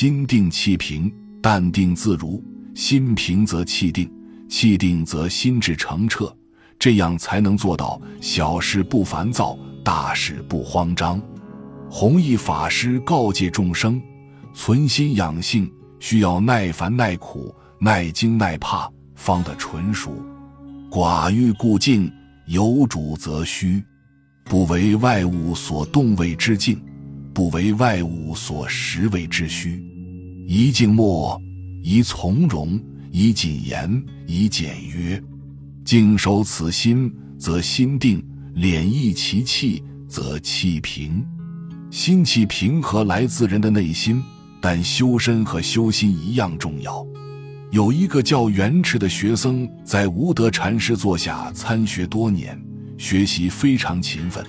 心定气平，淡定自如。心平则气定，气定则心智澄澈，这样才能做到小事不烦躁，大事不慌张。弘一法师告诫众生：存心养性，需要耐烦耐苦、耐惊耐怕，方得纯熟。寡欲故静，有主则虚。不为外物所动为之静，不为外物所实为之虚。宜静默，宜从容，宜谨言，宜简约。静守此心，则心定；敛益其气，则气平。心气平和来自人的内心，但修身和修心一样重要。有一个叫元池的学僧，在无德禅师座下参学多年。学习非常勤奋，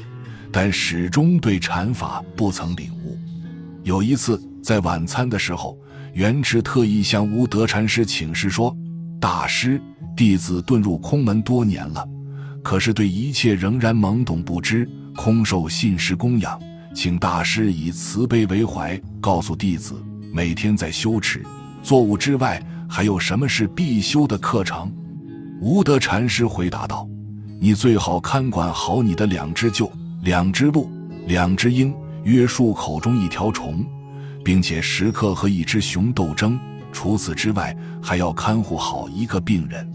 但始终对禅法不曾领悟。有一次在晚餐的时候，圆池特意向无德禅师请示说：“大师，弟子遁入空门多年了，可是对一切仍然懵懂不知，空受信师供养，请大师以慈悲为怀，告诉弟子，每天在修持、作物之外，还有什么是必修的课程？”无德禅师回答道。你最好看管好你的两只鹫、两只鹿、两只鹰，约束口中一条虫，并且时刻和一只熊斗争。除此之外，还要看护好一个病人。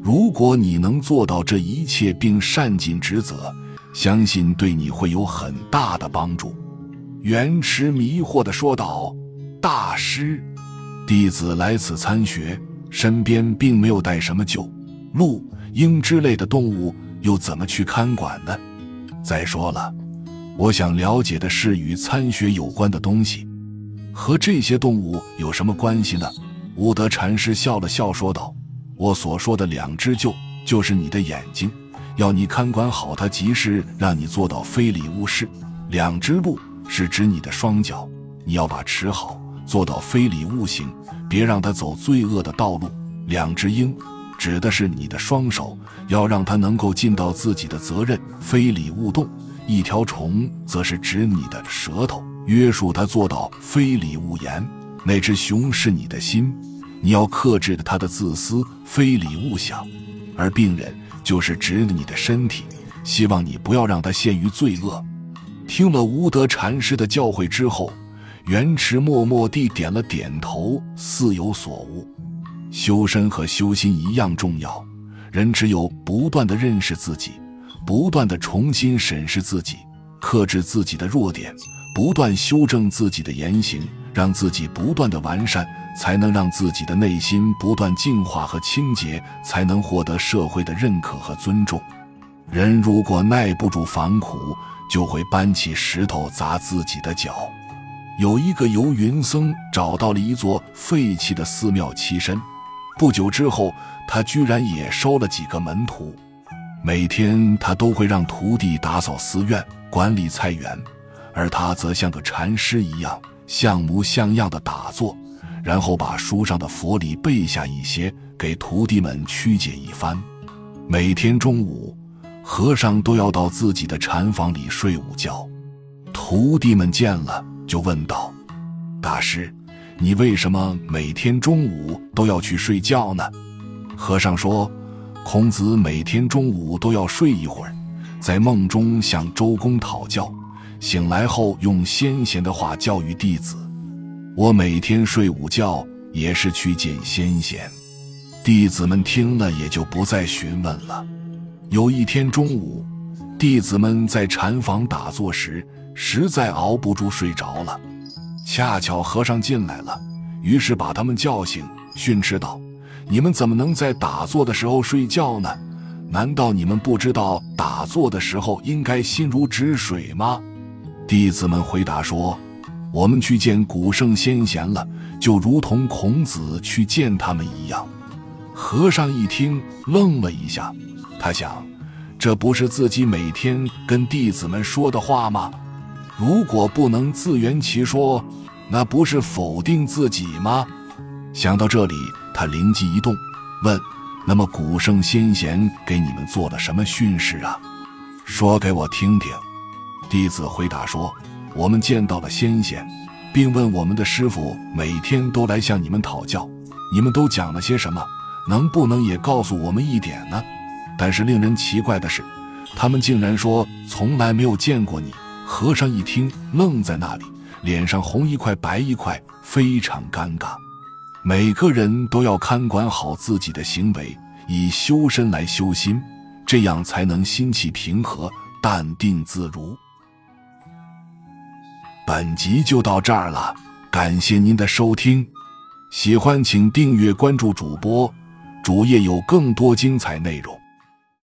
如果你能做到这一切并善尽职责，相信对你会有很大的帮助。元池迷惑地说道：“大师，弟子来此参学，身边并没有带什么鹫、鹿。”鹰之类的动物又怎么去看管呢？再说了，我想了解的是与参学有关的东西，和这些动物有什么关系呢？悟德禅师笑了笑说道：“我所说的两只鹫，就是你的眼睛，要你看管好它，即是让你做到非礼勿视；两只鹿是指你的双脚，你要把持好，做到非礼勿行，别让它走罪恶的道路；两只鹰。”指的是你的双手，要让它能够尽到自己的责任，非礼勿动；一条虫，则是指你的舌头，约束它做到非礼勿言。那只熊是你的心，你要克制它的自私，非礼勿想；而病人就是指你的身体，希望你不要让它陷于罪恶。听了无德禅师的教诲之后，元池默默地点了点头，似有所悟。修身和修心一样重要，人只有不断的认识自己，不断的重新审视自己，克制自己的弱点，不断修正自己的言行，让自己不断的完善，才能让自己的内心不断净化和清洁，才能获得社会的认可和尊重。人如果耐不住烦苦，就会搬起石头砸自己的脚。有一个游云僧找到了一座废弃的寺庙栖身。不久之后，他居然也收了几个门徒。每天，他都会让徒弟打扫寺院、管理菜园，而他则像个禅师一样，像模像样的打坐，然后把书上的佛理背下一些，给徒弟们曲解一番。每天中午，和尚都要到自己的禅房里睡午觉。徒弟们见了，就问道：“大师。”你为什么每天中午都要去睡觉呢？和尚说：“孔子每天中午都要睡一会儿，在梦中向周公讨教，醒来后用先贤的话教育弟子。我每天睡午觉也是去见先贤。”弟子们听了也就不再询问了。有一天中午，弟子们在禅房打坐时，实在熬不住睡着了。恰巧和尚进来了，于是把他们叫醒，训斥道：“你们怎么能在打坐的时候睡觉呢？难道你们不知道打坐的时候应该心如止水吗？”弟子们回答说：“我们去见古圣先贤了，就如同孔子去见他们一样。”和尚一听，愣了一下，他想：这不是自己每天跟弟子们说的话吗？如果不能自圆其说，那不是否定自己吗？想到这里，他灵机一动，问：“那么古圣先贤给你们做了什么训示啊？说给我听听。”弟子回答说：“我们见到了先贤，并问我们的师傅每天都来向你们讨教，你们都讲了些什么？能不能也告诉我们一点呢？但是令人奇怪的是，他们竟然说从来没有见过你。和尚一听，愣在那里，脸上红一块白一块，非常尴尬。每个人都要看管好自己的行为，以修身来修心，这样才能心气平和、淡定自如。本集就到这儿了，感谢您的收听，喜欢请订阅关注主播，主页有更多精彩内容。